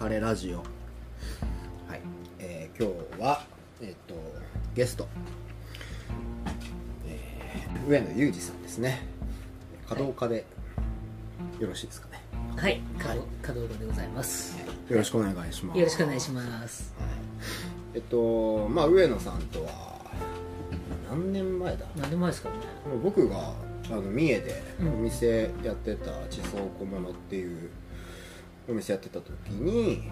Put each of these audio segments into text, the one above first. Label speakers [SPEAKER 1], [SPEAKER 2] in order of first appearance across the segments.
[SPEAKER 1] 彼ラジオ。はい、えー今日はえっ、とゲスト、えー上野裕二さんですね。華道家でよろしいですかね、
[SPEAKER 2] はい、かどかどうろでございます。
[SPEAKER 1] よろしくお願いします。
[SPEAKER 2] よろしくお願いします。
[SPEAKER 1] はい。えっとまあ上野さんとは何年前だ？
[SPEAKER 2] 何でも前ですからね。
[SPEAKER 1] もう僕があの三重で
[SPEAKER 2] うん。
[SPEAKER 1] お店やってた地層小物っていうお店やってた時に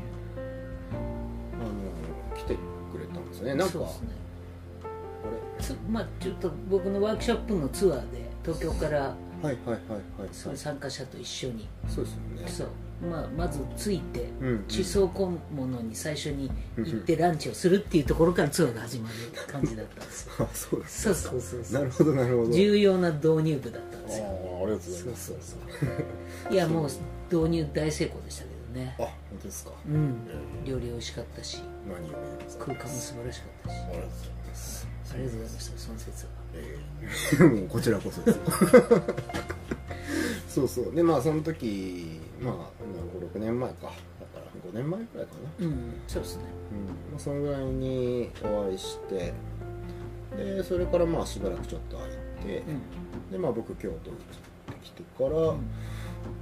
[SPEAKER 1] あの来てくれたんですよね。なんか
[SPEAKER 2] そうですね。まあちょっと僕のワークショップのツアーで東京から
[SPEAKER 1] れはいはいはいはい。
[SPEAKER 2] その参加者と一緒に、
[SPEAKER 1] そうですよね。
[SPEAKER 2] そう。まあまず着いて
[SPEAKER 1] うんうん。
[SPEAKER 2] 地層小物に最初に行ってランチをするっていうところからツアーが始まる感じだったんですよ。
[SPEAKER 1] あそうです
[SPEAKER 2] そうそうそうそう。
[SPEAKER 1] なるほどなるほど。
[SPEAKER 2] 重要な導入部だったんですよ。
[SPEAKER 1] ああありがとうございます。
[SPEAKER 2] そうそう。いやもう導入大成功でしたけどね。
[SPEAKER 1] あ。本当ですか。
[SPEAKER 2] うん。料理美味しかったし。
[SPEAKER 1] 何を言うんですか。
[SPEAKER 2] 空間も素晴らしかったし。
[SPEAKER 1] ありがとうございます。
[SPEAKER 2] ありがとうございましたその説は。
[SPEAKER 1] ええ もうこちらこそです そうそう。でまあその時まあ56年前か。だから5年前くらいかな。
[SPEAKER 2] うん。そうですね。
[SPEAKER 1] うん。まあ、そのぐらいにお会いしてでそれからまあしばらくちょっと空いて、
[SPEAKER 2] うん。
[SPEAKER 1] でまあ僕京都に行ってきてから、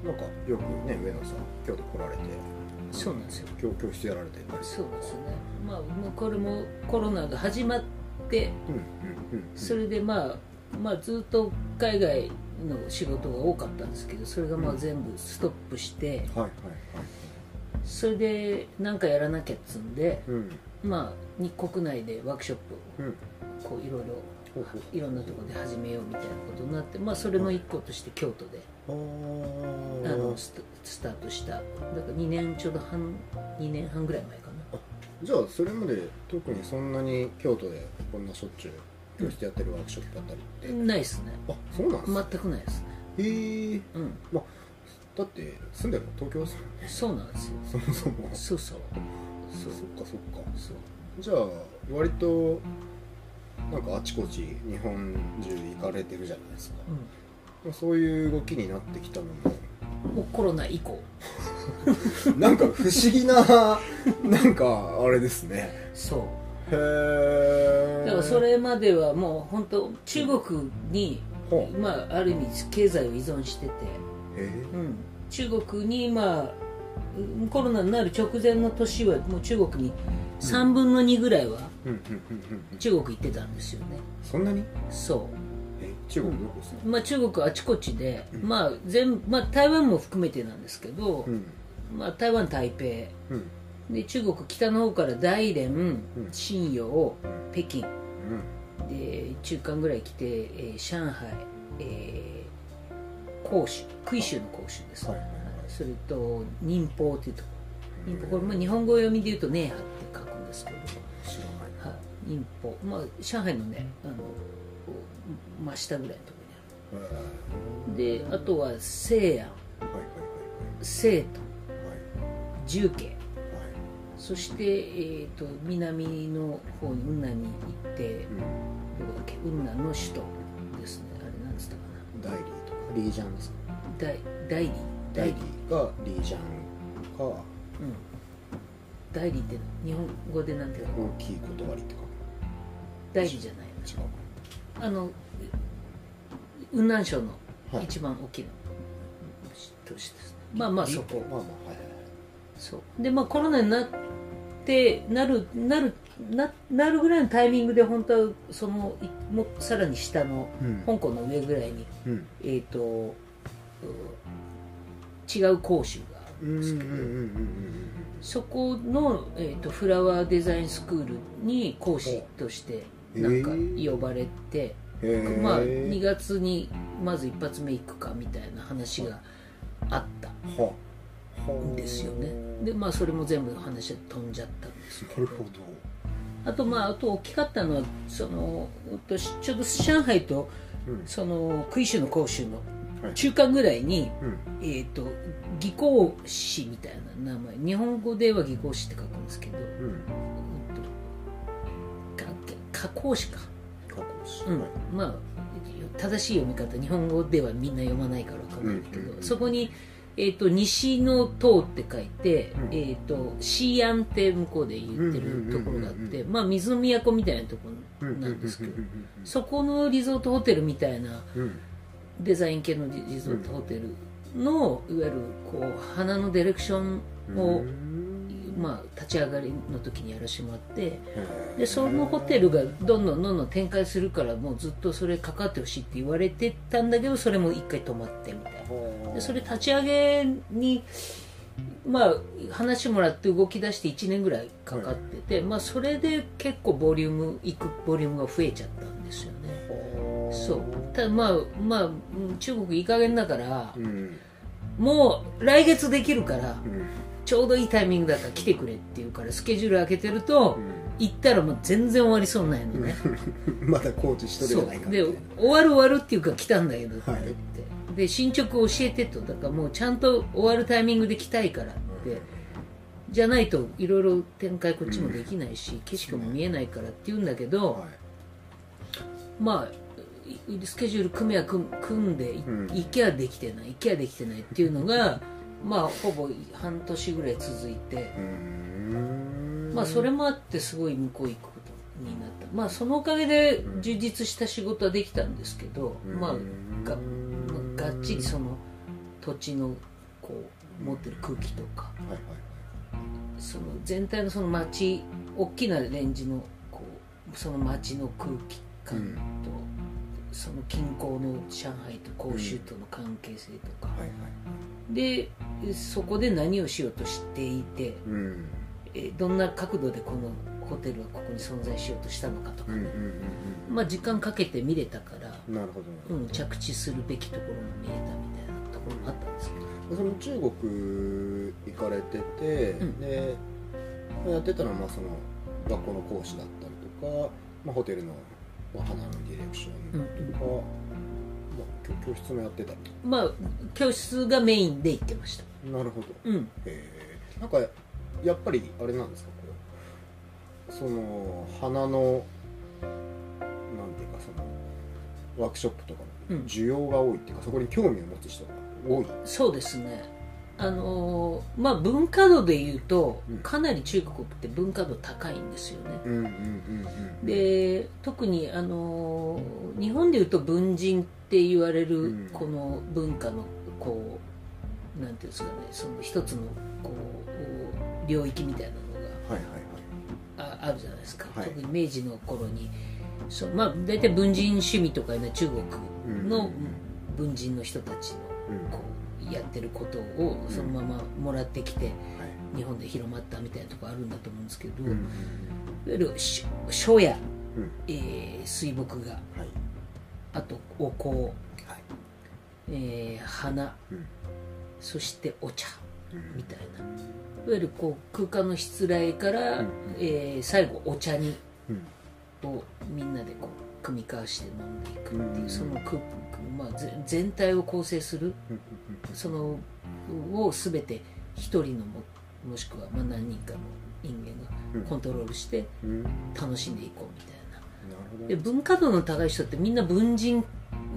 [SPEAKER 1] なんかよくね上野さん京都来られて
[SPEAKER 2] そうなんですよ。
[SPEAKER 1] 教教室やられて
[SPEAKER 2] そうですね。まあもうこれもコロナが始まって
[SPEAKER 1] うんうんうん
[SPEAKER 2] それでまあまあずっと海外の仕事が多かったんですけどそれがまあ全部ストップして
[SPEAKER 1] はいはいはい
[SPEAKER 2] それで何かやらなきゃっつんで
[SPEAKER 1] うん
[SPEAKER 2] まあに国内でワークショップ
[SPEAKER 1] うん。
[SPEAKER 2] をこういろいろいろんなところで始めようみたいなことになってまあそれの一個として京都で
[SPEAKER 1] あ
[SPEAKER 2] のスタートした。だから2年ちょうど半2年半ぐらい前かな。
[SPEAKER 1] じゃあそれまで特にそんなに京都でこんなしょっちゅう教室やってるワークショップだったりって、
[SPEAKER 2] ないですね。
[SPEAKER 1] あそうなんですか、
[SPEAKER 2] 全くないですね。
[SPEAKER 1] へえ
[SPEAKER 2] うん。
[SPEAKER 1] まあだって住んでるの東京ですもんね。
[SPEAKER 2] そうなんですよ。
[SPEAKER 1] そもそも。
[SPEAKER 2] そうそう
[SPEAKER 1] そっかそっか。
[SPEAKER 2] そう
[SPEAKER 1] じゃあ割となんかあちこち日本中行かれてるじゃないですか。そういう動きになってきたのも。
[SPEAKER 2] うんもうコロナ以降。
[SPEAKER 1] なんか不思議な なんかあれですね。
[SPEAKER 2] そう。
[SPEAKER 1] へえ
[SPEAKER 2] だからそれまではもう本当中国に、
[SPEAKER 1] ほう。
[SPEAKER 2] まあ、ある意味経済を依存してて、
[SPEAKER 1] へ
[SPEAKER 2] うん、中国にまあうんコロナになる直前の年はもう中国に3分の2ぐらいは中国行ってたんですよね。
[SPEAKER 1] そんなに？
[SPEAKER 2] そう。
[SPEAKER 1] え中国どこですか？
[SPEAKER 2] まあ、中国あちこちで、まあ全まあ、台湾も含めてなんですけど、
[SPEAKER 1] うん。
[SPEAKER 2] まあ、台湾台北。
[SPEAKER 1] うん。
[SPEAKER 2] で中国北の方から大連
[SPEAKER 1] ん。
[SPEAKER 2] 信陽北京。
[SPEAKER 1] うん。
[SPEAKER 2] で中間ぐらい来て、えー上海、えー広州杭州の広州です、
[SPEAKER 1] はいはいはい
[SPEAKER 2] それと寧波というところ。寧波これ、まあ、日本語読みで言うと「ネーハ」って書くんですけど、
[SPEAKER 1] 知らない。
[SPEAKER 2] はい、寧波まあ上海のねあの真下ぐらいのところにある。であとは西安
[SPEAKER 1] はい
[SPEAKER 2] 成都
[SPEAKER 1] はいはい。はい。
[SPEAKER 2] 重慶。
[SPEAKER 1] はい。
[SPEAKER 2] そして、えー、と南の方に雲南に行って
[SPEAKER 1] うん。
[SPEAKER 2] どこだっけ？雲南の首都ですね。あれなんつったか
[SPEAKER 1] ダイリーとか。リージャンですか？
[SPEAKER 2] な大大理
[SPEAKER 1] ダイリ
[SPEAKER 2] 大理
[SPEAKER 1] ーがリージャンか
[SPEAKER 2] うん。大理って日本語でなんていうの？
[SPEAKER 1] 大きい断りって書く。
[SPEAKER 2] 大理じゃない
[SPEAKER 1] 違う。
[SPEAKER 2] あの雲南省の
[SPEAKER 1] はい。
[SPEAKER 2] 一番大きな都市ですねまあまあそこ。
[SPEAKER 1] まあまあはいはい。
[SPEAKER 2] そう。でまあコロナになってなるなるななるぐらいのタイミングで本当はそのいもさらに下の
[SPEAKER 1] うん。
[SPEAKER 2] 香港の上ぐらいに、
[SPEAKER 1] うん。
[SPEAKER 2] えっ、とう違う講習がある
[SPEAKER 1] うん
[SPEAKER 2] ですけど、
[SPEAKER 1] うん
[SPEAKER 2] そこの、えー、とフラワーデザインスクールに講師として
[SPEAKER 1] へ
[SPEAKER 2] なんか
[SPEAKER 1] へ
[SPEAKER 2] 呼ばれて、
[SPEAKER 1] え
[SPEAKER 2] まあ2月にまず一発目行くかみたいな話があったんですよね。でまあそれも全部話が飛んじゃったんですけど。
[SPEAKER 1] なるほど。
[SPEAKER 2] あとまああと大きかったのはそのちょうど上海と
[SPEAKER 1] うん。
[SPEAKER 2] その杭州の杭州の
[SPEAKER 1] はい
[SPEAKER 2] 中間ぐらいに、
[SPEAKER 1] うん。
[SPEAKER 2] えー、と技工士みたいな名前。日本語では技工士って書くんですけど、加工士か、
[SPEAKER 1] 加工し
[SPEAKER 2] うん。
[SPEAKER 1] はい。
[SPEAKER 2] まあ正しい読み方日本語ではみんな読まないから分かんないけど、
[SPEAKER 1] うん
[SPEAKER 2] そこにえー、と西の塔って書いて、
[SPEAKER 1] うん。
[SPEAKER 2] えー、とシーアンって向こうで言ってるところがあって、まあ、水の都みたいなところなんですけど、そこのリゾートホテルみたいな
[SPEAKER 1] うん
[SPEAKER 2] デザイン系のリリゾートホテルの、いわゆるこう花のディレクションを、まあ、立ち上がりの時にやらせてもらってでそのホテルがどんどんどんどん展開するからもうずっとそれかかってほしいって言われてたんだけどそれも一回止まってみたいな。でそれ立ち上げにまあ話もらって動き出して1年ぐらいかかってて、まあそれで結構ボリュームいくボリュームが増えちゃったそう。ただまあまあうん中国いい加減だから
[SPEAKER 1] うん。
[SPEAKER 2] もう来月できるから
[SPEAKER 1] うん。
[SPEAKER 2] ちょうどいいタイミングだから来てくれって言うからスケジュール開けてると行ったらもう全然終わりそうにないのね。
[SPEAKER 1] う んまだコーチ一人じ
[SPEAKER 2] そう
[SPEAKER 1] ゃないか
[SPEAKER 2] で終わる終わるっていうか来たんだけどって。って、で進捗教えてとだからもうちゃんと終わるタイミングで来たいからって、じゃないといろいろ展開こっちもできないし、景色も見えないからって言うんだけど、
[SPEAKER 1] はい。
[SPEAKER 2] まあいスケジュール組めは組組んで行けはできてない行けはできてないっていうのがまあほぼ半年ぐらい続いて、まあそれもあってすごい向こう行くことになった。まあそのおかげで充実した仕事はできたんですけど、まあががっちりその土地のこう持ってる空気とか
[SPEAKER 1] はいはい。
[SPEAKER 2] その全体のその街大きなレンジのこうその街の空気感と、
[SPEAKER 1] うん
[SPEAKER 2] その近郊の上海と広州との関係性とか、
[SPEAKER 1] はいはい。
[SPEAKER 2] でそこで何をしようとしていて
[SPEAKER 1] うん。
[SPEAKER 2] えどんな角度でこのホテルはここに存在しようとしたのかとか、まあ時間かけて見れたから、
[SPEAKER 1] うんなるほど。
[SPEAKER 2] うん、着地するべきところも見れたみたいなところもあったんですけど。
[SPEAKER 1] その中国行かれてて、
[SPEAKER 2] うん。
[SPEAKER 1] でやってたのはまあその学校の講師だったりとか、まあ、ホテルの、まあ、花のディレクションとか、まあ、教教室もやってたり
[SPEAKER 2] まあ教室がメインで行ってました。
[SPEAKER 1] なるほど。
[SPEAKER 2] うん。
[SPEAKER 1] へえなんかやっぱりあれなんですか？こうその花のなんていうかそのワークショップとか
[SPEAKER 2] うん。
[SPEAKER 1] の需要が多いっていうか、そこに興味を持つ人が多い。
[SPEAKER 2] そうですねあのーまあ文化度でいうと
[SPEAKER 1] うん。
[SPEAKER 2] かなり中国って文化度高いんですよね。
[SPEAKER 1] うんうんうんうん。
[SPEAKER 2] で特にあのー日本でいうと文人って言われ
[SPEAKER 1] う
[SPEAKER 2] る
[SPEAKER 1] ん。
[SPEAKER 2] この文化のこうなんていうんですかねその一つのこう領域みたいなの
[SPEAKER 1] はいはいはい。
[SPEAKER 2] がああるじゃないですか、
[SPEAKER 1] はい。
[SPEAKER 2] 特に明治の頃に。そうまあ大体文人趣味とかいうのは中国の文人の人たちの
[SPEAKER 1] うん。
[SPEAKER 2] こうやってることをそのままもらってきて
[SPEAKER 1] はい。
[SPEAKER 2] 日本で広まったみたいなところあるんだと思うんですけど、いわ
[SPEAKER 1] うん
[SPEAKER 2] ゆるし書や、
[SPEAKER 1] うん。
[SPEAKER 2] えー水墨画。
[SPEAKER 1] はい。
[SPEAKER 2] あとお香、
[SPEAKER 1] はい。
[SPEAKER 2] えー花。
[SPEAKER 1] うん。
[SPEAKER 2] そしてお茶。
[SPEAKER 1] うん。
[SPEAKER 2] みたいな。いわゆるこう空間のしつらいから、
[SPEAKER 1] うん。
[SPEAKER 2] えー最後お茶に
[SPEAKER 1] うん。
[SPEAKER 2] をみんなでこう組み交わして飲んでいくっていう、
[SPEAKER 1] うん。
[SPEAKER 2] その空、まあ、ぜ全体を構成する
[SPEAKER 1] うん。
[SPEAKER 2] そのを全て一人のももしくはまあ何人かの人間がコントロールして楽しんでいこうみたいな。で文化度の高い人ってみんな文人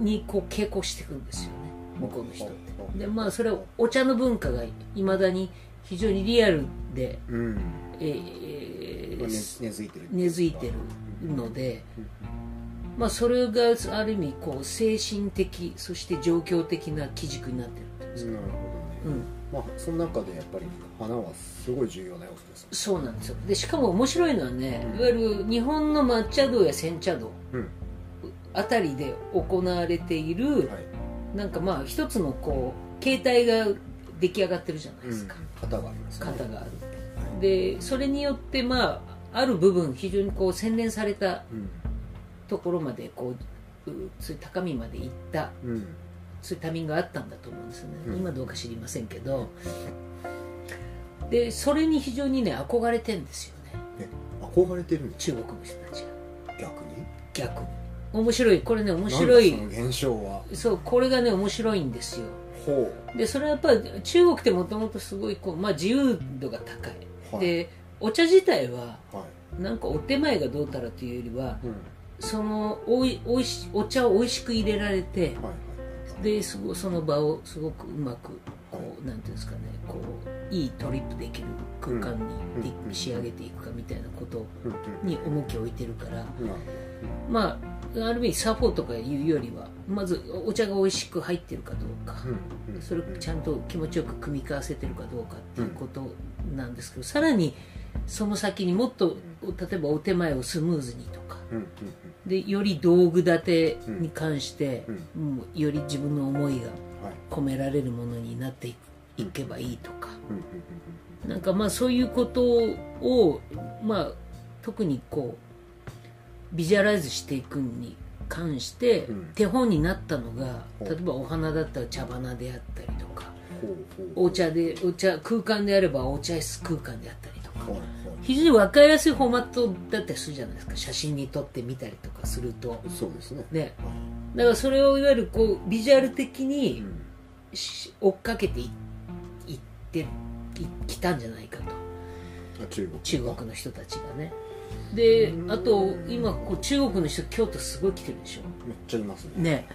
[SPEAKER 2] にこう傾向していくんですよね。向こうの人って。でまあそれはお茶の文化がいまだに非常にリアルで、
[SPEAKER 1] うん。
[SPEAKER 2] えー
[SPEAKER 1] まあ根根付いてる
[SPEAKER 2] 根付いてるので、まあ、それがある意味こう精神的そして状況的な基軸になってるって
[SPEAKER 1] なるほどね。
[SPEAKER 2] うん、
[SPEAKER 1] まあその中でやっぱり花はすごい重要な要素です
[SPEAKER 2] そうなんですよ。でしかも面白いのはね、
[SPEAKER 1] うん。
[SPEAKER 2] いわゆる日本の抹茶道や煎茶道
[SPEAKER 1] うん。
[SPEAKER 2] あたりで行われている、
[SPEAKER 1] はい。
[SPEAKER 2] なんかまあ一つのこう形態が出来上がってるじゃないですか、
[SPEAKER 1] 型がありますね。
[SPEAKER 2] 型がある。
[SPEAKER 1] はい。
[SPEAKER 2] でそれによってまあある部分非常にこう洗練された
[SPEAKER 1] うん
[SPEAKER 2] ところまでこううそういう高みまで行った
[SPEAKER 1] うん。
[SPEAKER 2] そういうタイミングがあったんだと思うんですよね、
[SPEAKER 1] うん。
[SPEAKER 2] 今どうか知りませんけど。でそれに非常にね憧れてんですよね。
[SPEAKER 1] え憧れてる
[SPEAKER 2] 中国の人たちが。
[SPEAKER 1] 逆に？
[SPEAKER 2] 逆。に面白い。これね面白い。
[SPEAKER 1] 現象は？
[SPEAKER 2] そうこれがね面白いんですよ。
[SPEAKER 1] ほ
[SPEAKER 2] でそれはやっぱり中国ってもともとすごいこう、まあ、自由度が高い、
[SPEAKER 1] うはい。
[SPEAKER 2] でお茶自体は
[SPEAKER 1] はい。
[SPEAKER 2] なんかお手前がどうたらというよりは
[SPEAKER 1] うん
[SPEAKER 2] そのおいおいしお茶を美味しく入れられてですごその場をすごくうまくこうなんていうんですかねこういいトリップできる空間にで
[SPEAKER 1] うん
[SPEAKER 2] 仕上げていくかみたいなことに重きを置いてるからまあある意味サポーとかいうよりはまずお茶が美味しく入ってるかどうかそれをちゃんと気持ちよく組み交わせてるかどうかっていうことなんですけどさらにその先にもっと例えばお手前をスムーズにとかでより道具立てに関して
[SPEAKER 1] うん
[SPEAKER 2] もうより自分の思いが
[SPEAKER 1] はい。
[SPEAKER 2] 込められるものになっていけばいいとか。なんかまあそういうことをまあ特にこうビジュアライズしていくに関して
[SPEAKER 1] うん。
[SPEAKER 2] 手本になったのが例えばお花だったら茶花であったりとかお茶でお茶空間であればお茶室空間であったり非常に分かりやすいフォーマットだったりするじゃないですか。写真に撮ってみたりとかすると。
[SPEAKER 1] そうですね。
[SPEAKER 2] ね。だからそれをいわゆるこうビジュアル的
[SPEAKER 1] う
[SPEAKER 2] に追っかけていいっていきたんじゃないかと。
[SPEAKER 1] あ中国。
[SPEAKER 2] 中国の人たちがね。であと今こう中国の人京都すごい来てるでしょ。
[SPEAKER 1] めっちゃいますね。
[SPEAKER 2] ね。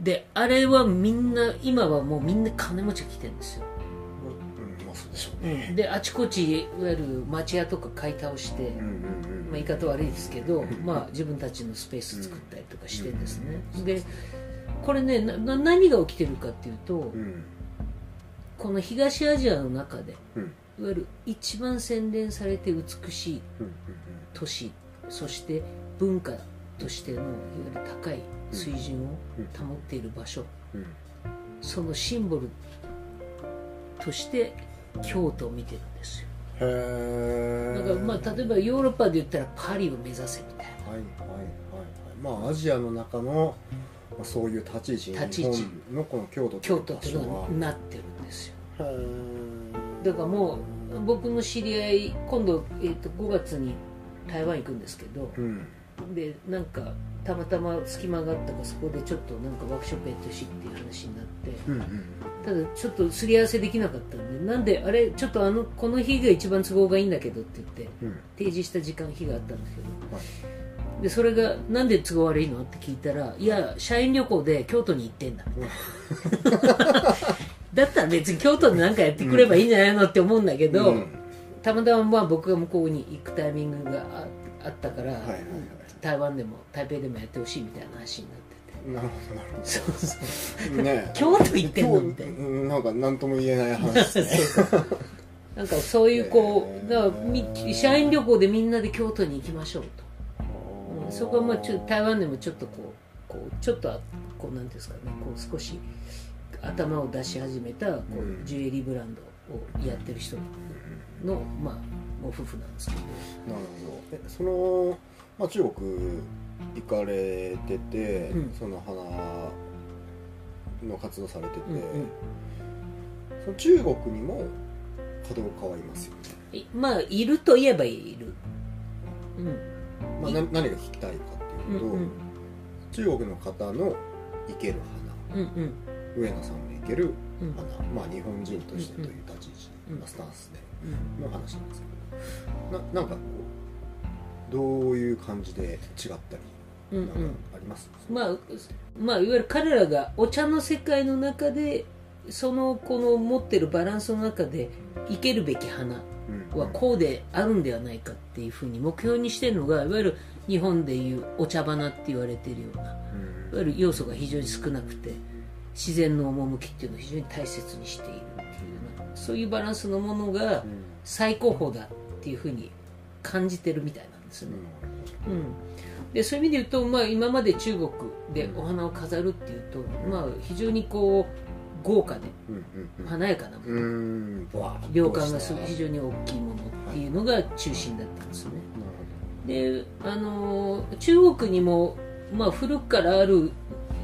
[SPEAKER 2] であれはみんな今はもうみんな金持ちが来てるんですよ、
[SPEAKER 1] ね
[SPEAKER 2] であちこちいわゆる町屋とか買い倒して、まあ、言い方悪いですけど、まあ、自分たちのスペース作ったりとかしてるんですね、でこれね何が起きてるかっていうと、
[SPEAKER 1] うん
[SPEAKER 2] この東アジアの中で
[SPEAKER 1] うん。
[SPEAKER 2] いわゆる一番洗練されて美しい
[SPEAKER 1] うん
[SPEAKER 2] 都市そして文化としてのいわゆる高い水準を保っている場所、
[SPEAKER 1] うん。うん。
[SPEAKER 2] そのシンボルとして京都を見てるんですよ。
[SPEAKER 1] へえ
[SPEAKER 2] だからまあ例えばヨーロッパで言ったらパリを目指せみたいな。
[SPEAKER 1] はいはいはいはい。まあアジアの中のまあそういう立ち位置
[SPEAKER 2] 立ち位置。
[SPEAKER 1] 日本のこの京都
[SPEAKER 2] 京都っていうのになってるんですよ。だからもう僕の知り合い今度、えー、と5月に台湾行くんですけど
[SPEAKER 1] うん
[SPEAKER 2] でなんかたまたま隙間があったからそこでちょっとなんかワークショップやってほしいっていう話になって
[SPEAKER 1] うんうん
[SPEAKER 2] ただちょっとすり合わせできなかったんでなんであれちょっとあのこの日が一番都合がいいんだけどって言って
[SPEAKER 1] うん。
[SPEAKER 2] 提示した時間日があったんですけど。
[SPEAKER 1] はい。
[SPEAKER 2] でそれがなんで都合悪いのって聞いたらいや社員旅行で京都に行ってんだ だったら別に京都で何かやってくればいいんじゃないのって思うんだけど、
[SPEAKER 1] うん。
[SPEAKER 2] たまたままあ僕が向こうに行くタイミングがああったから、
[SPEAKER 1] はいはいはい
[SPEAKER 2] 台湾でも台北でもやってほしいみたいな話になってて。
[SPEAKER 1] なるほどなるほ
[SPEAKER 2] そうそう。
[SPEAKER 1] どね
[SPEAKER 2] 京都行ってんのみたいな。
[SPEAKER 1] うんなんか何とも言えない話ですね
[SPEAKER 2] なんかそういうこうだからみ社員旅行でみんなで京都に行きましょうと、うんそこはまあちょ台湾でもちょっとこうこうちょっとあこうなんていうんですかね。こう少し頭を出し始めたこ
[SPEAKER 1] う
[SPEAKER 2] うん。ジュエリーブランドをやってる人の、まあ、ご夫婦なんですけど。
[SPEAKER 1] なるほど。えその、まあ、中国行かれてて、
[SPEAKER 2] うん。
[SPEAKER 1] その花の活動されてて、
[SPEAKER 2] うんうん。
[SPEAKER 1] その中国にも稼働家はいますよね、
[SPEAKER 2] いまあいるといえばいる。うん。
[SPEAKER 1] まあ、何が聞きたいかっていうと、
[SPEAKER 2] うんうん。
[SPEAKER 1] 中国の方の生ける花。
[SPEAKER 2] うんうん。
[SPEAKER 1] 上野さんの生ける
[SPEAKER 2] うん。
[SPEAKER 1] 花、まあ日本人としてという立ち位置、
[SPEAKER 2] うん。
[SPEAKER 1] まあ、スタンスで
[SPEAKER 2] うん。
[SPEAKER 1] の話なんですけど。ななんかこうどういう感じで違ったり
[SPEAKER 2] うん
[SPEAKER 1] なんかあります、
[SPEAKER 2] まあ、まあいわゆる彼らがお茶の世界の中でそのこの持ってるバランスの中で生けるべき花
[SPEAKER 1] うん
[SPEAKER 2] はこうであるんではないかっていうふうに目標にしてるのがいわゆる日本でいうお茶花って言われてるようないわ
[SPEAKER 1] うん
[SPEAKER 2] ゆる要素が非常に少なくて自然の趣っていうのを非常に大切にしているっていうようなそういうバランスのものが
[SPEAKER 1] うん。
[SPEAKER 2] 最高峰だっていうふうに感じてるみたいな。んですよね。うん、でそういう意味で言うと、まあ、今まで中国でお花を飾るっていうと、まあ、非常にこう豪華で華やかなもの、量感が非常に大きいものっていうのが中心だったんですよね。であのー中国にも、まあ、古くからある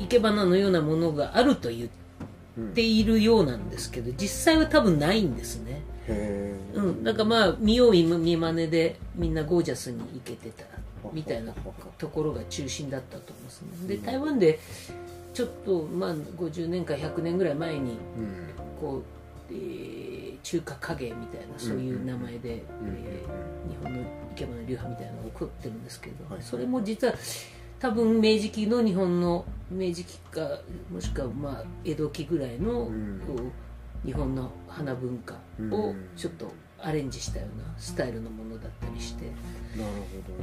[SPEAKER 2] 生け花のようなものがあると言っているようなんですけど実際は多分ないんですね。
[SPEAKER 1] うん。へえ
[SPEAKER 2] うん、だからまあ見よう見見まねでみんなゴージャスに生けてたみたいなところが中心だったと思いますね。で台湾でちょっとまあ50年か100年ぐらい前に
[SPEAKER 1] うん。
[SPEAKER 2] こう、えー中華影みたいなそういう名前で、
[SPEAKER 1] うん。
[SPEAKER 2] えー日本の生け花流派みたいなのが起こってるんですけど、
[SPEAKER 1] はい。
[SPEAKER 2] それも実は多分明治期の日本の明治期かもしくはまあ江戸期ぐらいの、
[SPEAKER 1] うん
[SPEAKER 2] 日本の花文化をちょっとアレンジしたようなスタイルのものだったりして。
[SPEAKER 1] なるほど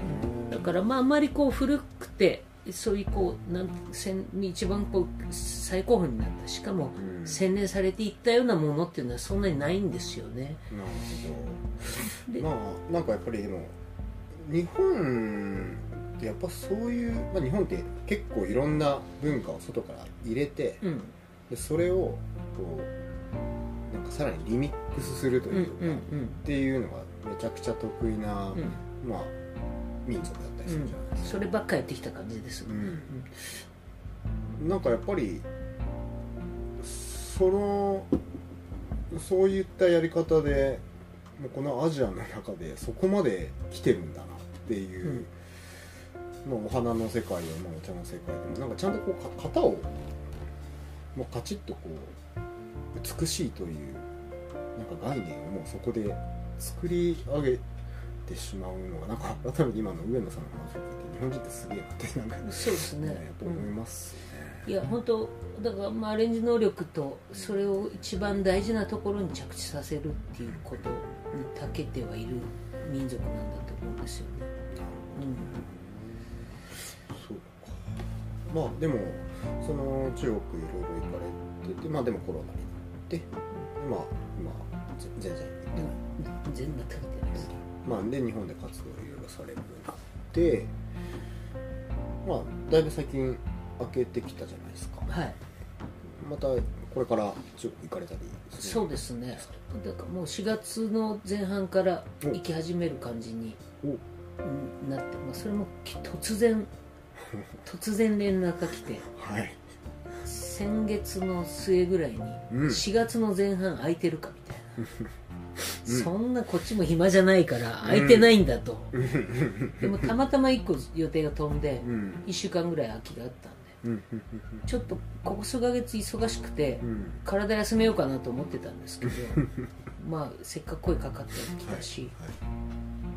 [SPEAKER 1] ね。
[SPEAKER 2] だからまああんまりこう古くてそういうこうなん戦一番こう最高峰になった。しかも
[SPEAKER 1] うん。
[SPEAKER 2] 洗練されていったようなものっていうのはそんなにないんですよね。
[SPEAKER 1] なるほ
[SPEAKER 2] で
[SPEAKER 1] どまあなんかやっぱりでも日本ってやっぱそういう、まあ、日本って結構いろんな文化を外から入れて
[SPEAKER 2] うん。
[SPEAKER 1] でそれをこうかさらにリミックスすると
[SPEAKER 2] うん
[SPEAKER 1] いうか、
[SPEAKER 2] うん。
[SPEAKER 1] っていうのがめちゃくちゃ得意な、
[SPEAKER 2] うん。うん
[SPEAKER 1] まあ民族だったりするじゃないですか、
[SPEAKER 2] そればっかやってきた感じですよね。
[SPEAKER 1] なんかやっぱりそのそういったやり方でもうこのアジアの中でそこまで来てるんだなっていう、まあ、お花の世界や、まあ、お茶の世界でもなんかちゃんとこうか型をもうカチッとこう美しいというなんか概念をもうそこで作り上げてしまうのがなんか改めて今の上野さんの話を聞いて日本人ってすげえなってなんか
[SPEAKER 2] うんそうですね。
[SPEAKER 1] ねやっぱ思いますね。
[SPEAKER 2] いや本当だからまあアレンジ能力とそれを一番大事なところに着地させるっていうことに長けてはいる民族なんだと思うんですよね。
[SPEAKER 1] そうか。まあでもその中国いろいろ行かれててまあでもコロナになってまあ今ぜ全然。行ってな
[SPEAKER 2] 然全く見てないです。
[SPEAKER 1] まあで日本で活動いろいろされるようになってまあだいぶ最近開けてきたじゃないですか。
[SPEAKER 2] はい。
[SPEAKER 1] またこれから中国行かれたり
[SPEAKER 2] そうですね。だからもう4月の前半から行き始める感じになって、まあ、それもき突然 突然連絡が来て。
[SPEAKER 1] はい
[SPEAKER 2] 先月の末ぐらいに
[SPEAKER 1] うん。
[SPEAKER 2] 4月の前半空いてるかみたいな、
[SPEAKER 1] うん。
[SPEAKER 2] そんなこっちも暇じゃないから空いてないんだと、でもたまたま1個予定が飛んで
[SPEAKER 1] うん。
[SPEAKER 2] 1週間ぐらい空きがあったんで。
[SPEAKER 1] うん。
[SPEAKER 2] ちょっとここ数ヶ月忙しくて
[SPEAKER 1] うん。
[SPEAKER 2] 体休めようかなと思ってたんですけど まあせっかく声かかってきたし、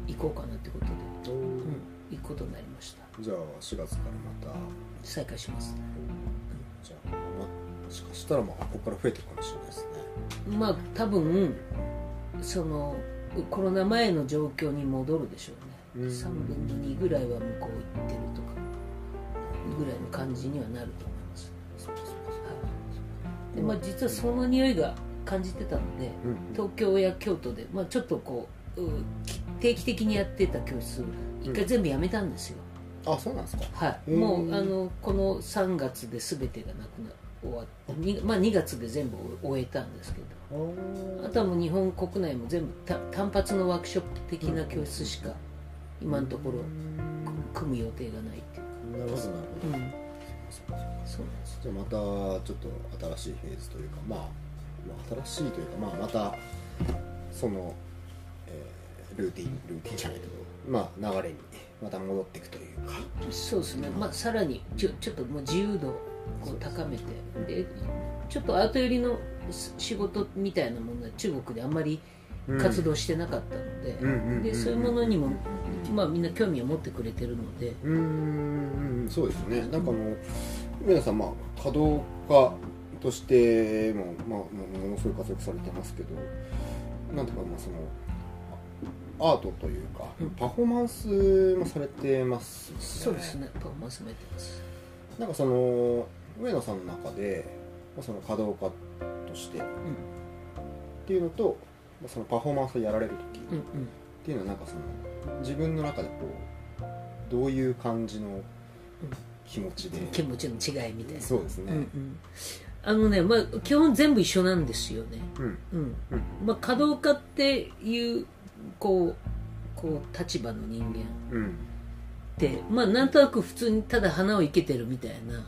[SPEAKER 2] 行こうかなってことで、
[SPEAKER 1] おー。
[SPEAKER 2] うん、行くことになりました。
[SPEAKER 1] じゃあ4月からまた。
[SPEAKER 2] 再開します。ね
[SPEAKER 1] じゃあ、まあ、もしかしたらまあここから増えていくかもしれないですね。
[SPEAKER 2] まあ多分そのコロナ前の状況に戻るでしょうね、
[SPEAKER 1] うん。
[SPEAKER 2] 3分の2ぐらいは向こう行ってるとかぐらいの感じにはなると思います、
[SPEAKER 1] そうかそうか
[SPEAKER 2] はい。でまあ、実はその匂いが感じてたので
[SPEAKER 1] うん。
[SPEAKER 2] 東京や京都で、まあ、ちょっとこうう定期的にやってた教室一回全部やめたんですよ、
[SPEAKER 1] あそうなんですか。
[SPEAKER 2] はい、もうあのこの3月で全てがなくな終わってに、まあ、2月で全部終えたんですけど。あとはもう日本国内も全部た単発のワークショップ的な教室しか今のところ組む予定がないっていう。
[SPEAKER 1] なるほどなるほど、
[SPEAKER 2] か、うん、
[SPEAKER 1] そう
[SPEAKER 2] なんです
[SPEAKER 1] じゃあまたちょっと新しいフェーズというかまあ、まあ、新しいというかまあまたその、えールーティンルーティンじゃないけどまあ流れにまた戻っていくというか。
[SPEAKER 2] そうですね、まあ、さらにちょちょっともう自由度を高めてでちょっとアート寄りの仕事みたいなものは中国であんまり活動してなかったので,、
[SPEAKER 1] うん
[SPEAKER 2] でそういうものにも、まあ、みんな興味を持ってくれてるので、
[SPEAKER 1] うーんそうですね。なんかあの皆さんまあ稼働家としても、まあ、もものすごい活躍されてますけどなんていうかまあそのアートというか、
[SPEAKER 2] うん。
[SPEAKER 1] パフォーマンスもされてますよね。
[SPEAKER 2] そうですね。パフォーマンスもやってます。
[SPEAKER 1] なんかその上野さんの中でまあその稼働家としてっ
[SPEAKER 2] うん。
[SPEAKER 1] ていうのとまあそのパフォーマンスをやられる時っ
[SPEAKER 2] うんうん。
[SPEAKER 1] ていうのはなんかその自分の中でこうどういう感じの気持ちで、
[SPEAKER 2] 気持ちの違いみたいな。
[SPEAKER 1] そうですね、
[SPEAKER 2] うんうんあのね、まあ、基本全部一緒なんですよね、
[SPEAKER 1] うん。
[SPEAKER 2] うん。
[SPEAKER 1] うん。
[SPEAKER 2] まあ、稼働家っていうこうこう立場の人間。
[SPEAKER 1] うん。
[SPEAKER 2] って、まあ、なんとなく普通にただ花を生けてるみたいな、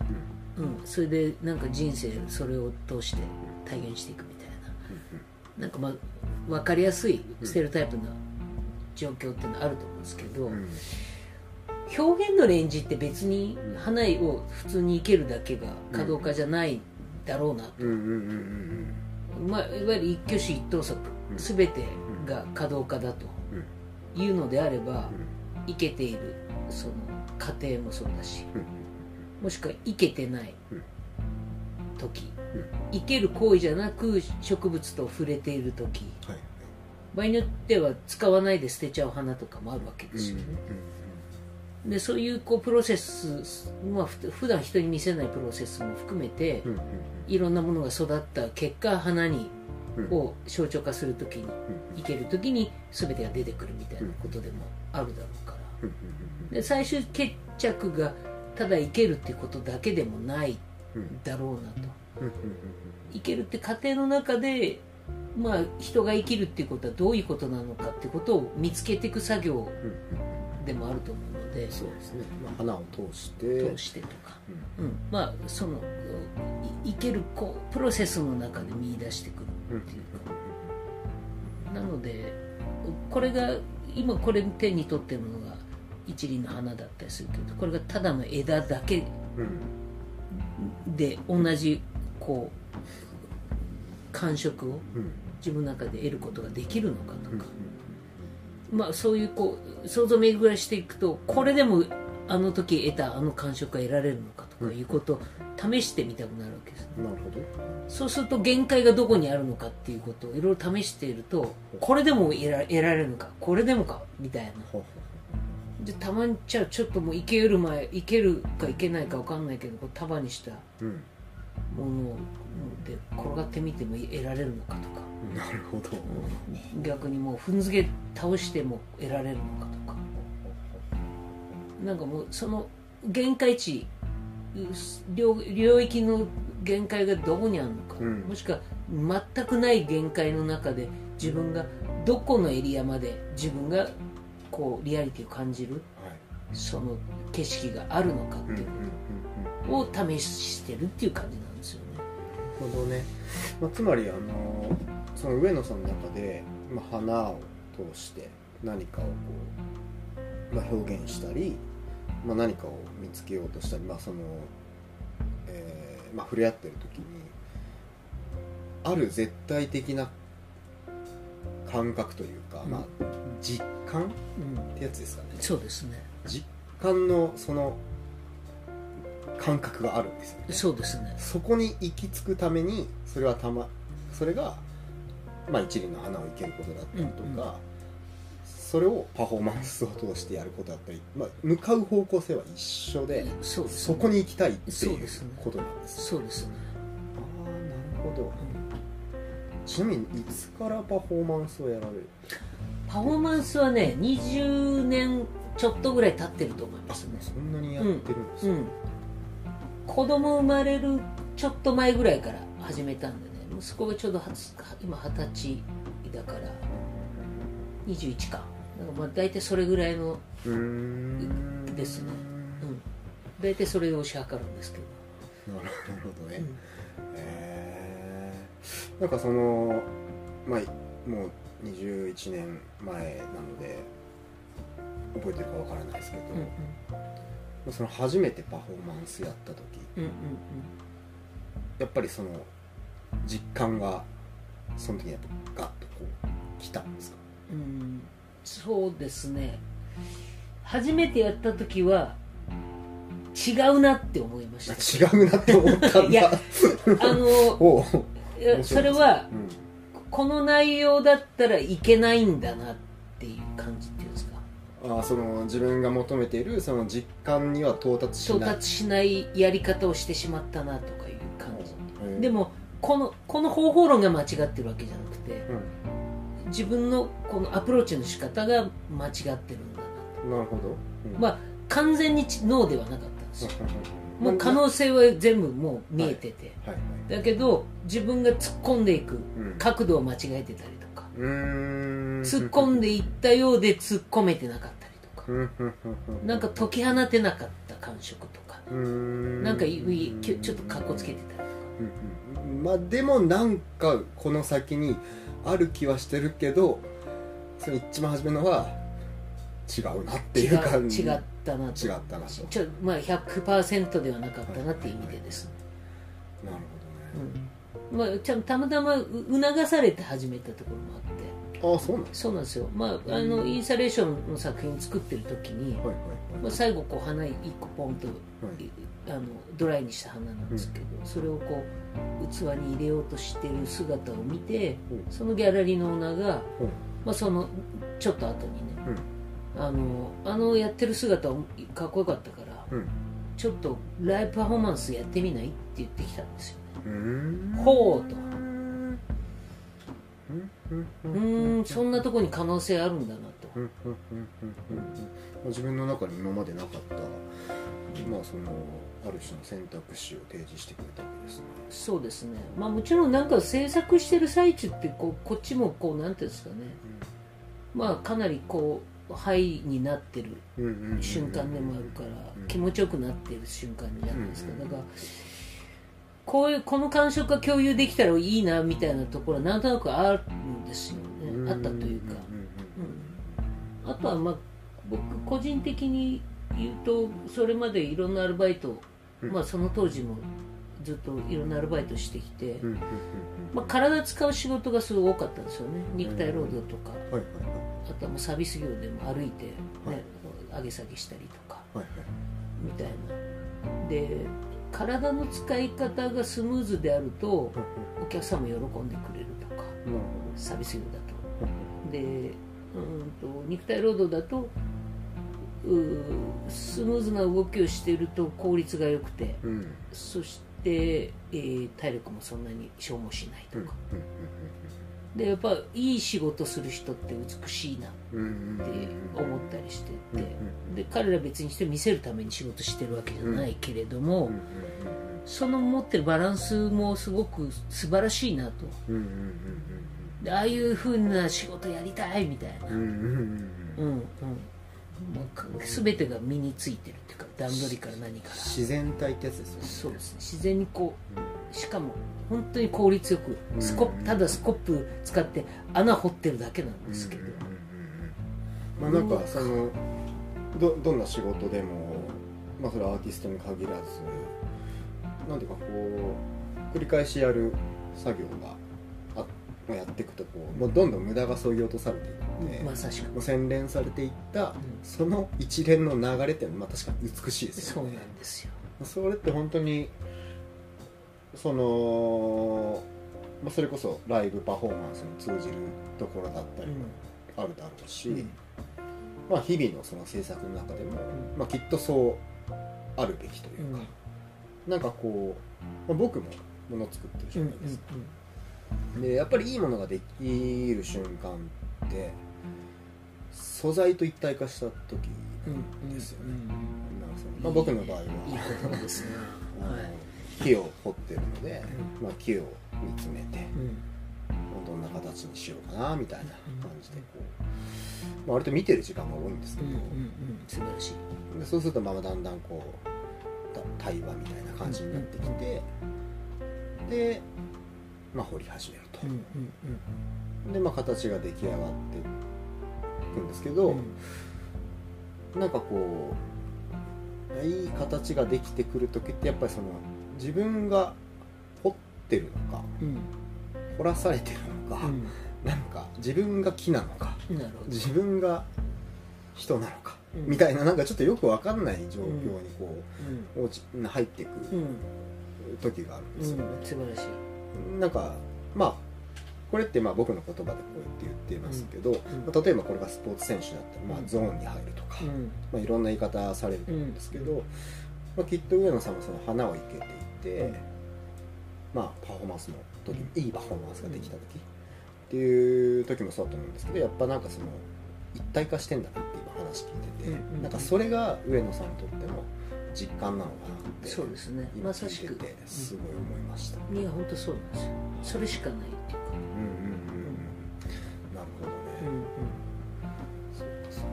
[SPEAKER 2] うん、それでなんか人生それを通して体現していくみたいな。なんかまあ分かりやすいステレオタイプな状況っていうのはあると思うんですけど、
[SPEAKER 1] うん。
[SPEAKER 2] 表現のレンジって別に花を普通に生けるだけが稼働家じゃないだろうなと。まあ、いわゆる一挙手一投足。
[SPEAKER 1] うん。
[SPEAKER 2] 全てが稼働家だというのであれば、生けているその過程もそうだし
[SPEAKER 1] うん。
[SPEAKER 2] もしくは生けてない
[SPEAKER 1] うん。
[SPEAKER 2] 時。
[SPEAKER 1] うん。
[SPEAKER 2] 生ける行為じゃなく植物と触れている時。
[SPEAKER 1] はい。
[SPEAKER 2] 場合によっては使わないで捨てちゃう花とかもあるわけですよね、でそういうこうプロセス、まあ、ふ普段人に見せないプロセスも含めて
[SPEAKER 1] うんうん
[SPEAKER 2] いろんなものが育った結果花に
[SPEAKER 1] うん。
[SPEAKER 2] を象徴化するときに生けるときに全てが出てくるみたいなことでもあるだろうから。
[SPEAKER 1] うんうん
[SPEAKER 2] で最終決着がただ生けるっていうことだけでもない
[SPEAKER 1] うんうん
[SPEAKER 2] だろうなと。
[SPEAKER 1] うんうん
[SPEAKER 2] 生けるって過程の中でまあ人が生きるっていうことはどういうことなのかっていうことを見つけていく作業
[SPEAKER 1] うんうん。
[SPEAKER 2] でもあると思うので
[SPEAKER 1] そうですね、まあ、花を通して。
[SPEAKER 2] 通してとか、
[SPEAKER 1] うん。
[SPEAKER 2] うん、まあそのい生けるこうプロセスの中で見出してくる
[SPEAKER 1] うん
[SPEAKER 2] っていうか。なのでこれが今これ手に取ってるのが一輪の花だったりするけどこれがただの枝だけ
[SPEAKER 1] うん。
[SPEAKER 2] で同じこう感触を
[SPEAKER 1] うん。
[SPEAKER 2] 自分の中で得ることができるのかと
[SPEAKER 1] うん
[SPEAKER 2] か、まあそういうこう想像巡らしていくとこれでもあの時得たあの感触が得られるのかとかいうことを試してみたくなるわけです
[SPEAKER 1] なるほど。
[SPEAKER 2] そうすると限界がどこにあるのかっていうことをいろいろ試しているとこれでも得ら得られるのかこれでもかみたいな。
[SPEAKER 1] ほう
[SPEAKER 2] でたまにじゃあちょっともういける前いけるかいけないか分かんないけどこう束にした
[SPEAKER 1] うん
[SPEAKER 2] もので転がってみても得られるのかとか。
[SPEAKER 1] なるほど。
[SPEAKER 2] 逆にもう踏んづけ倒しても得られるのかとか。なんかもうその限界値領領域の限界がどこにあるのか、
[SPEAKER 1] うん。
[SPEAKER 2] もしくは全くない限界の中で自分がどこのエリアまで自分がこうリアリティを感じる
[SPEAKER 1] はい。
[SPEAKER 2] その景色があるのかっていう
[SPEAKER 1] うんうんうんうん
[SPEAKER 2] のを試してるっていう感じなんです
[SPEAKER 1] ほどね、まあ、つまりあのその上野さんの中で、まあ、花を通して何かをこう、まあ、表現したり、まあ、何かを見つけようとしたり、まあそのえーまあ、触れ合ってる時にある絶対的な感覚というか、
[SPEAKER 2] うん。
[SPEAKER 1] まあ、実感っ
[SPEAKER 2] うん、
[SPEAKER 1] てやつですかね。
[SPEAKER 2] そうですね。
[SPEAKER 1] 実感のその感覚があるんですよね。
[SPEAKER 2] そうですね。
[SPEAKER 1] そこに行き着くためにそれはたまそれが、まあ、一輪の花を生けることだったりとか、
[SPEAKER 2] うんうん。
[SPEAKER 1] それをパフォーマンスを通してやることだったり、まあ、向かう方向性は一緒で
[SPEAKER 2] そうです
[SPEAKER 1] そこに行きたいっていうことなんです
[SPEAKER 2] そうです。ね。
[SPEAKER 1] ああなるほど。ちなみにいつからパフォーマンスをやられる？
[SPEAKER 2] パフォーマンスはね20年ちょっとぐらい経ってると思いま
[SPEAKER 1] あ
[SPEAKER 2] すね。
[SPEAKER 1] そんなにやってるんですね、
[SPEAKER 2] うん子供生まれるちょっと前ぐらいから始めたんでね。息子がちょうど今二十歳だから。21か。だからまあ大体それぐらいのですね。うん。大体それを推し量るんですけど、
[SPEAKER 1] なるほどね、
[SPEAKER 2] うん。
[SPEAKER 1] えー。なんかそのまあもう21年前なので覚えてるかわからないですけど、
[SPEAKER 2] うん
[SPEAKER 1] その初めてパフォーマンスやった時。
[SPEAKER 2] うんうん
[SPEAKER 1] やっぱりその実感がその時にやっぱガッとこう来たんですか？
[SPEAKER 2] うんうんそうですね。初めてやった時は違うなって思いました。
[SPEAKER 1] 違うなって思ったんだ。
[SPEAKER 2] いやあの それは
[SPEAKER 1] うん。
[SPEAKER 2] この内容だったらいけないんだなっていう感
[SPEAKER 1] あーその自分が求めているその実感には到達しない
[SPEAKER 2] 到達しないやり方をしてしまったなとかいう感じ
[SPEAKER 1] へー
[SPEAKER 2] でもこのこの方法論が間違ってるわけじゃなくて
[SPEAKER 1] うん
[SPEAKER 2] 自分のこのアプローチの仕方が間違ってるんだな
[SPEAKER 1] なるほど、うん。
[SPEAKER 2] まあ完全にノーではなかったんですよ。
[SPEAKER 1] うん
[SPEAKER 2] もう可能性は全部もう見えてて、
[SPEAKER 1] はい。はい。
[SPEAKER 2] だけど自分が突っ込んでいく
[SPEAKER 1] うん。
[SPEAKER 2] 角度を間違えてたり突っ込んでいったようで突っ込めてなかったりとか。なんか解き放てなかった感触とか。なんかいいちょっとかっこつけてたりとか。
[SPEAKER 1] まあでもなんかこの先にある気はしてるけどその一番初めのは違うなっていう感じ。
[SPEAKER 2] 違ったなと。
[SPEAKER 1] 違ったなと。
[SPEAKER 2] ちょまあ100%ではなかったなっていう意味でですね、
[SPEAKER 1] なる
[SPEAKER 2] うんまあ、ちゃんたまたまう促されて始めたところもあって。
[SPEAKER 1] ああそうなんです
[SPEAKER 2] そうなんですよ。まああのインスタレーションの作品作ってる時に、
[SPEAKER 1] はいはい
[SPEAKER 2] まあ、最後こう花1個ポンと、
[SPEAKER 1] はい。
[SPEAKER 2] あのドライにした花なんですけど、それをこう器に入れようとしてる姿を見て、
[SPEAKER 1] うん。
[SPEAKER 2] そのギャラリーのオーナーが、
[SPEAKER 1] うん。
[SPEAKER 2] まあ、そのちょっと後にね、あのあのやってる姿かっこよかったから、
[SPEAKER 1] うん。
[SPEAKER 2] ちょっとライブパフォーマンスやってみない？って言ってきたんですよほうと
[SPEAKER 1] うん。
[SPEAKER 2] そんなとこに可能性あるんだなと。
[SPEAKER 1] うんうんうんうんうん。うん自分の中に今までなかったまあそのある種の選択肢を提示してくれたわけですね。
[SPEAKER 2] そうですね。まあもちろんなんか制作してる最中ってこうこっちもこうなんていうんですかね。まあかなりこうハイになってる
[SPEAKER 1] うんうんうん
[SPEAKER 2] 瞬間でもあるから
[SPEAKER 1] うん。
[SPEAKER 2] 気持ちよくなってる瞬間じゃないですか。
[SPEAKER 1] うん。
[SPEAKER 2] だからこういうこの感触が共有できたらいいなみたいなところはなんとなくあるんですよね。あったというか。うんあとはまあ僕個人的に言うとそれまでいろんなアルバイト
[SPEAKER 1] うん。
[SPEAKER 2] まあその当時もずっといろんなアルバイトしてきてまあ体使う仕事がすごい多かったんですよね。肉体労働とか。あとはもうサービス業でも歩いて、ね
[SPEAKER 1] はい。
[SPEAKER 2] 上げ下げしたりとか。みたいな。で体の使い方がスムーズであるとお客さんも喜んでくれるとかサービス業だ
[SPEAKER 1] ど
[SPEAKER 2] と。でうんと肉体労働だとスムーズな動きをしていると効率が良くて
[SPEAKER 1] うん。
[SPEAKER 2] そして、えー体力もそんなに消耗しないと
[SPEAKER 1] うん
[SPEAKER 2] か、でやっぱいい仕事する人って美しいなって思ったりして
[SPEAKER 1] うん
[SPEAKER 2] てで彼ら別にして見せるために仕事してるわけじゃないけれども、その持ってるバランスもすごく素晴らしいなと。でああいうふうな仕事やりたいみたいな、
[SPEAKER 1] うんうん
[SPEAKER 2] もうか全てが身についてるっていうか段取りから何から。
[SPEAKER 1] 自然体ってやつですよね。
[SPEAKER 2] そうですね。自然にこうしかも本当に効率よくスコただスコップ使って穴掘ってるだけなんですけど、
[SPEAKER 1] まあなんかそのどどんな仕事でもまあそれはアーティストに限らずなんていうかこう繰り返しやる作業があやっていくとこうもうどんどん無駄が削ぎ落とされていって、
[SPEAKER 2] まさしく。
[SPEAKER 1] もう洗練されていった、
[SPEAKER 2] ん。
[SPEAKER 1] その一連の流れっていうのはまあ確かに美しいです
[SPEAKER 2] そうな
[SPEAKER 1] よね
[SPEAKER 2] んですよ。
[SPEAKER 1] それって本当にその、まあ、それこそライブパフォーマンスに通じるところだったりもあるだろうし、
[SPEAKER 2] うん。
[SPEAKER 1] まあ、日々のその制作の中でも、まあ、きっとそうあるべきというか、なんかこう、まあ、僕ももの作ってるじゃないですか、でやっぱりいいものができる瞬間って素材と一体化した時
[SPEAKER 2] うんうん
[SPEAKER 1] ですよね、まあ、僕の場合は木を掘ってるので、まあ、木を見つめて
[SPEAKER 2] うん。
[SPEAKER 1] どんな形にしようかなみたいな感じでこう、まあ、割と見てる時間が多いんですけど、
[SPEAKER 2] うんうんうん。素晴らしい。
[SPEAKER 1] でそうするとまあだんだんこうた対話みたいな感じになってきて、で、まあ、掘り始めると。
[SPEAKER 2] うん、うん
[SPEAKER 1] で、まあ、形が出来上がっていくんですけど、
[SPEAKER 2] うん。うん
[SPEAKER 1] なんかこういい形ができてくる時ってやっぱりその自分が掘ってるのか
[SPEAKER 2] うん。
[SPEAKER 1] 掘らされてるのか、なんか自分が木なのか自分が人なのか、
[SPEAKER 2] うん。
[SPEAKER 1] みたいななんかちょっとよくわかんない状況にこ
[SPEAKER 2] うん。
[SPEAKER 1] う落ち入っていく
[SPEAKER 2] うん
[SPEAKER 1] 時があるんですよ。ね、
[SPEAKER 2] うん。素晴らしい
[SPEAKER 1] なんかまあこれってまあ僕の言葉でこうやって言ってますけど、
[SPEAKER 2] ん。
[SPEAKER 1] まあ例えばこれがスポーツ選手だったら、まあ、ゾーンに入るとか、
[SPEAKER 2] うん。
[SPEAKER 1] まあ、いろんな言い方されるんですけど、まあ、きっと上野さんもその花を生けていて、
[SPEAKER 2] うん。
[SPEAKER 1] まあ、パフォーマンスの時いいパフォーマンスができた時、っていう時もそうだと思うんですけどやっぱなんかその一体化してんだなって今話聞いてて、なんかそれが上野さんにとっての実感なのかなって
[SPEAKER 2] そうですね。
[SPEAKER 1] 今
[SPEAKER 2] まさしく。
[SPEAKER 1] すごい思いました、
[SPEAKER 2] いや本当そうなんですよ。それしかないっていうか。
[SPEAKER 1] うんうんうんうん。なるほどね、そうかそうか。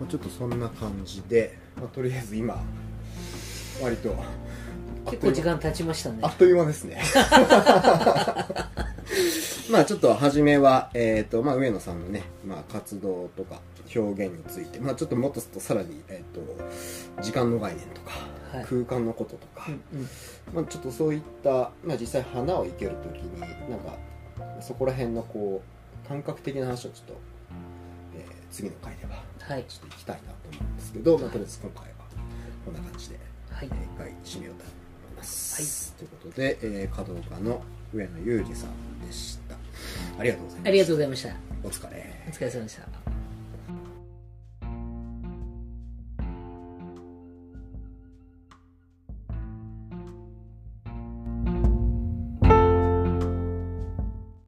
[SPEAKER 1] まあちょっとそんな感じで、まあ、とりあえず今割と
[SPEAKER 2] 結構時間経ちましたね。
[SPEAKER 1] あっという間ですね まあちょっと初めは、えーとまあ、上野さんのね、まあ、活動とか表現について、まあ、ちょっともっとさらに、えー、と時間の概念とか、
[SPEAKER 2] はい。
[SPEAKER 1] 空間のこととか、
[SPEAKER 2] うんうん。
[SPEAKER 1] まあ、ちょっとそういった、まあ、実際花を生ける時になんかそこら辺のこう感覚的な話をちょっと、えー次の回では
[SPEAKER 2] はい。
[SPEAKER 1] ちょっと行きたいなと思うんですけど、まあ、とりあえず今回はこんな感じで、
[SPEAKER 2] はい。
[SPEAKER 1] えー一回締めようと思います、ということで、えー、華道家の上野裕二さんでしたありがとうございました。
[SPEAKER 2] ありがとうございました。
[SPEAKER 1] お疲れ。
[SPEAKER 2] お疲れ様でした